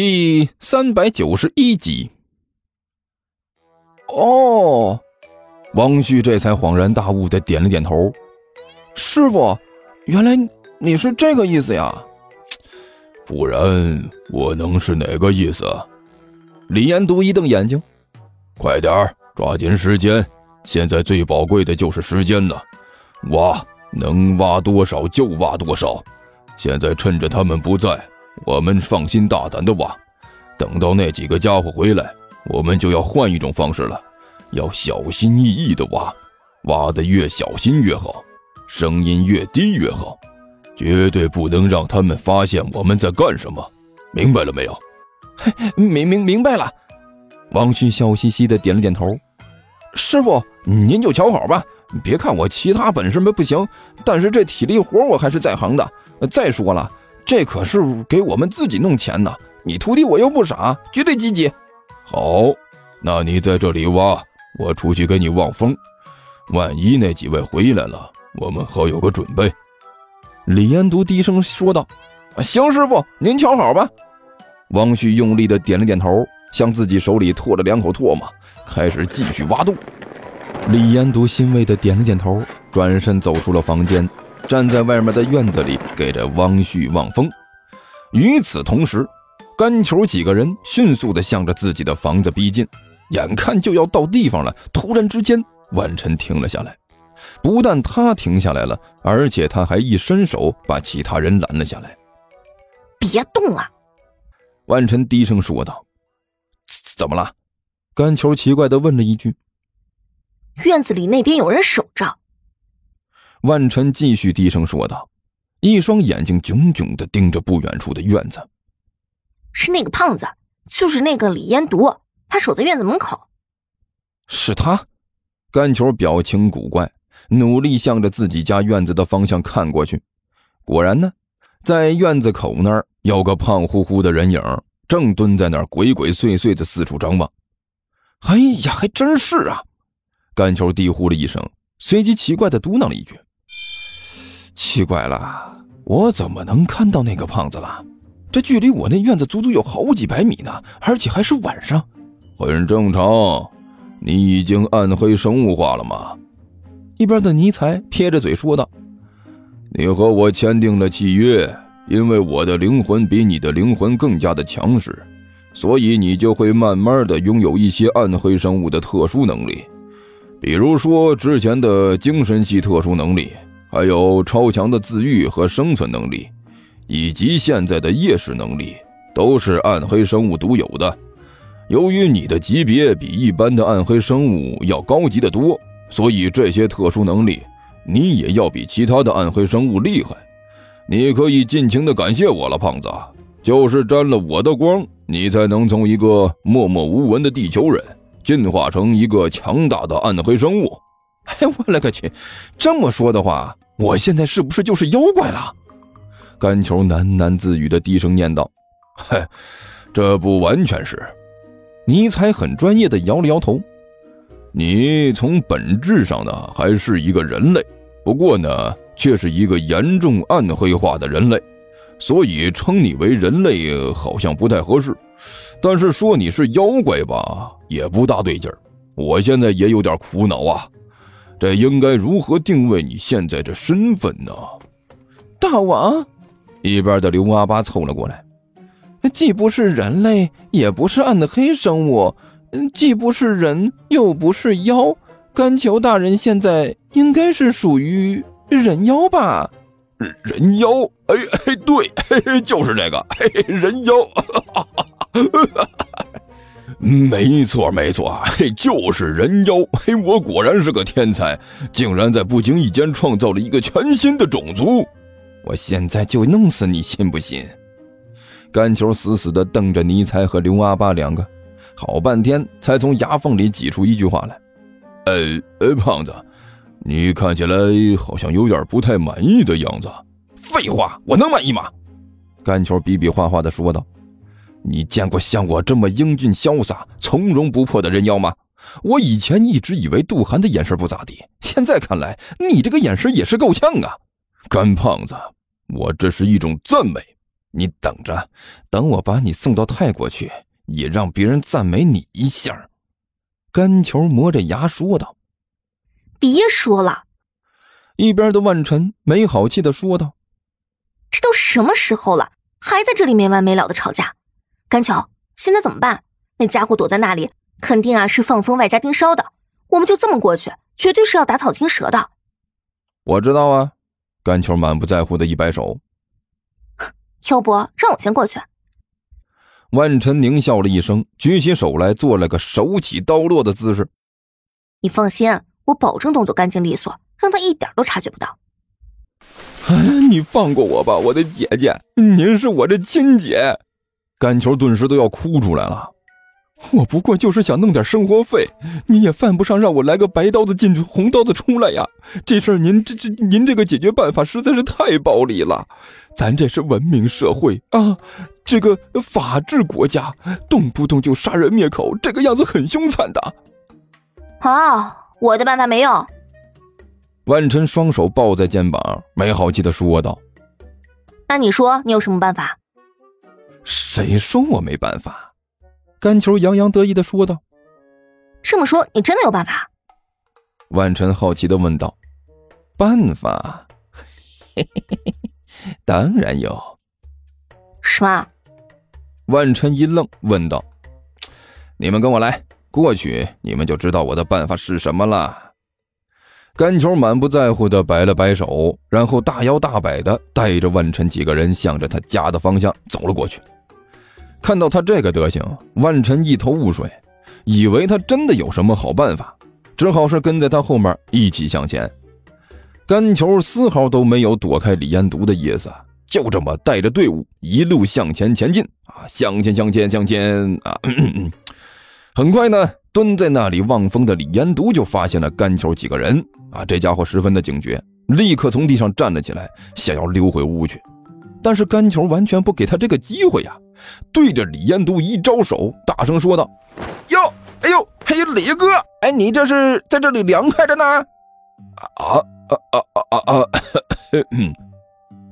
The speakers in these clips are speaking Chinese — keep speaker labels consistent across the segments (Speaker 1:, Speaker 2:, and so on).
Speaker 1: 第三百九十一集。哦，王旭这才恍然大悟的点了点头。师傅，原来你是这个意思呀？
Speaker 2: 不然我能是哪个意思？
Speaker 1: 李延独一瞪眼睛，
Speaker 2: 快点儿，抓紧时间！现在最宝贵的就是时间了，挖能挖多少就挖多少。现在趁着他们不在，我们放心大胆的挖。等到那几个家伙回来，我们就要换一种方式了，要小心翼翼的挖，挖的越小心越好，声音越低越好，绝对不能让他们发现我们在干什么。明白了没有？
Speaker 1: 嘿，明明明白了。王旭笑嘻嘻的点了点头。师傅，您就瞧好吧。别看我其他本事没不行，但是这体力活我还是在行的。再说了，这可是给我们自己弄钱呢。你徒弟我又不傻，绝对积极。
Speaker 2: 好，那你在这里挖，我出去给你望风。万一那几位回来了，我们好有个准备。
Speaker 1: 李延独低声说道：“行，师傅，您瞧好吧。”王旭用力的点了点头，向自己手里吐了两口唾沫，开始继续挖洞。李延独欣慰的点了点头，转身走出了房间，站在外面的院子里给着汪旭望风。与此同时，甘球几个人迅速的向着自己的房子逼近，眼看就要到地方了，突然之间，万晨停了下来。不但他停下来了，而且他还一伸手把其他人拦了下来。
Speaker 3: 别动啊！
Speaker 1: 万晨低声说道：“怎么了？”甘球奇怪的问了一句。
Speaker 3: 院子里那边有人守着。
Speaker 1: 万晨继续低声说道，一双眼睛炯炯的盯着不远处的院子。
Speaker 3: 是那个胖子，就是那个李烟毒，他守在院子门口。
Speaker 1: 是他。甘球表情古怪，努力向着自己家院子的方向看过去。果然呢，在院子口那儿有个胖乎乎的人影，正蹲在那儿鬼鬼祟祟的四处张望。哎呀，还真是啊！甘球低呼了一声，随即奇怪的嘟囔了一句：“奇怪了，我怎么能看到那个胖子了？这距离我那院子足足有好几百米呢，而且还是晚上。
Speaker 2: 很正常，你已经暗黑生物化了吗？”
Speaker 1: 一边的尼才撇着嘴说道：“
Speaker 2: 你和我签订了契约，因为我的灵魂比你的灵魂更加的强势，所以你就会慢慢的拥有一些暗黑生物的特殊能力。”比如说之前的精神系特殊能力，还有超强的自愈和生存能力，以及现在的夜视能力，都是暗黑生物独有的。由于你的级别比一般的暗黑生物要高级的多，所以这些特殊能力你也要比其他的暗黑生物厉害。你可以尽情的感谢我了，胖子，就是沾了我的光，你才能从一个默默无闻的地球人。进化成一个强大的暗黑生物，
Speaker 1: 哎，我勒个去！这么说的话，我现在是不是就是妖怪了？甘球喃喃自语的低声念道：“
Speaker 2: 嘿，这不完全是。”
Speaker 1: 尼采很专业的摇了摇头：“
Speaker 2: 你从本质上呢，还是一个人类，不过呢，却是一个严重暗黑化的人类，所以称你为人类好像不太合适。”但是说你是妖怪吧，也不大对劲儿。我现在也有点苦恼啊，这应该如何定位你现在这身份呢？
Speaker 1: 大王，一边的刘阿八凑了过来，既不是人类，也不是暗黑生物，既不是人，又不是妖，甘求大人现在应该是属于人妖吧？
Speaker 2: 人妖？哎哎，对，就是这个，人妖。没错，没错，嘿，就是人妖。嘿，我果然是个天才，竟然在不经意间创造了一个全新的种族。
Speaker 1: 我现在就弄死你，信不信？甘球死死地瞪着尼才和刘阿八两个，好半天才从牙缝里挤出一句话来：“
Speaker 2: 呃呃，胖子，你看起来好像有点不太满意的样子。”
Speaker 1: 废话，我能满意吗？甘球比比划划地说道。你见过像我这么英俊潇洒、从容不迫的人妖吗？我以前一直以为杜涵的眼神不咋地，现在看来，你这个眼神也是够呛啊！
Speaker 2: 干胖子，我这是一种赞美。
Speaker 1: 你等着，等我把你送到泰国去，也让别人赞美你一下。”甘球磨着牙说道。
Speaker 3: “别说了。”
Speaker 1: 一边的万晨没好气的说道。
Speaker 3: “这都什么时候了，还在这里没完没了的吵架？甘巧，现在怎么办？那家伙躲在那里，肯定啊是放风外加盯梢的。我们就这么过去，绝对是要打草惊蛇的。”
Speaker 1: 我知道啊。甘球满不在乎的一摆手。
Speaker 3: 要不让我先过去？
Speaker 1: 万晨狞笑了一声，举起手来，做了个手起刀落的姿势。
Speaker 3: 你放心，我保证动作干净利索，让他一点都察觉不到。
Speaker 1: 哎你放过我吧，我的姐姐，您是我的亲姐。甘球顿时都要哭出来了。我不过就是想弄点生活费，你也犯不上让我来个白刀子进去红刀子出来呀！这事儿您这这您这个解决办法实在是太暴力了，咱这是文明社会啊，这个法治国家，动不动就杀人灭口，这个样子很凶残的。
Speaker 3: 啊，我的办法没用。
Speaker 1: 万晨双手抱在肩膀，没好气的说道：“
Speaker 3: 那你说你有什么办法？”
Speaker 1: 谁说我没办法？甘球洋洋得意的说道：“
Speaker 3: 这么说，你真的有办法？”
Speaker 1: 万晨好奇的问道：“办法？嘿嘿嘿嘿，当然有。
Speaker 3: 什么？”
Speaker 1: 万晨一愣，问道：“你们跟我来，过去你们就知道我的办法是什么了。”甘球满不在乎的摆了摆手，然后大摇大摆的带着万晨几个人向着他家的方向走了过去。看到他这个德行，万晨一头雾水，以为他真的有什么好办法，只好是跟在他后面一起向前。甘球丝毫都没有躲开李彦独的意思，就这么带着队伍一路向前前进啊，向前向前向前啊！很快呢，蹲在那里望风的李彦独就发现了甘球几个人啊，这家伙十分的警觉，立刻从地上站了起来，想要溜回屋去。但是甘球完全不给他这个机会呀，对着李彦都一招手，大声说道：“哟，哎呦，嘿，李哥，哎，你这是在这里凉快着呢？”啊啊啊啊啊！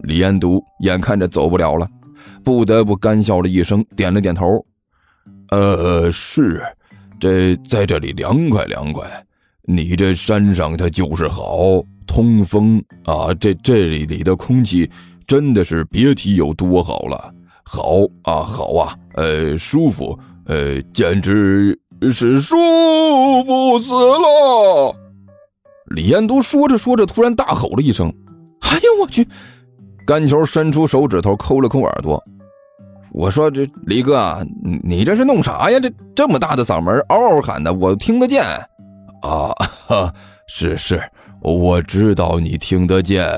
Speaker 1: 李彦都眼看着走不了了，不得不干笑了一声，点了点头：“呃，是，这在这里凉快凉快。你这山上它就是好，通风啊，这这里里的空气。”真的是别提有多好了，好啊，好啊，呃，舒服，呃，简直是舒服死了！李彦都说着说着，突然大吼了一声：“哎呦我去！”甘球伸出手指头抠了抠耳朵，我说：“这李哥，你这是弄啥呀？这这么大的嗓门，嗷嗷喊的，我听得见。”啊，是是，我知道你听得见。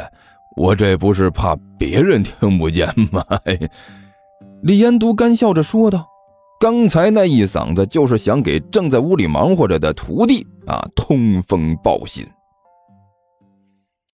Speaker 1: 我这不是怕别人听不见吗？李延都干笑着说道：“刚才那一嗓子，就是想给正在屋里忙活着的徒弟啊通风报信。”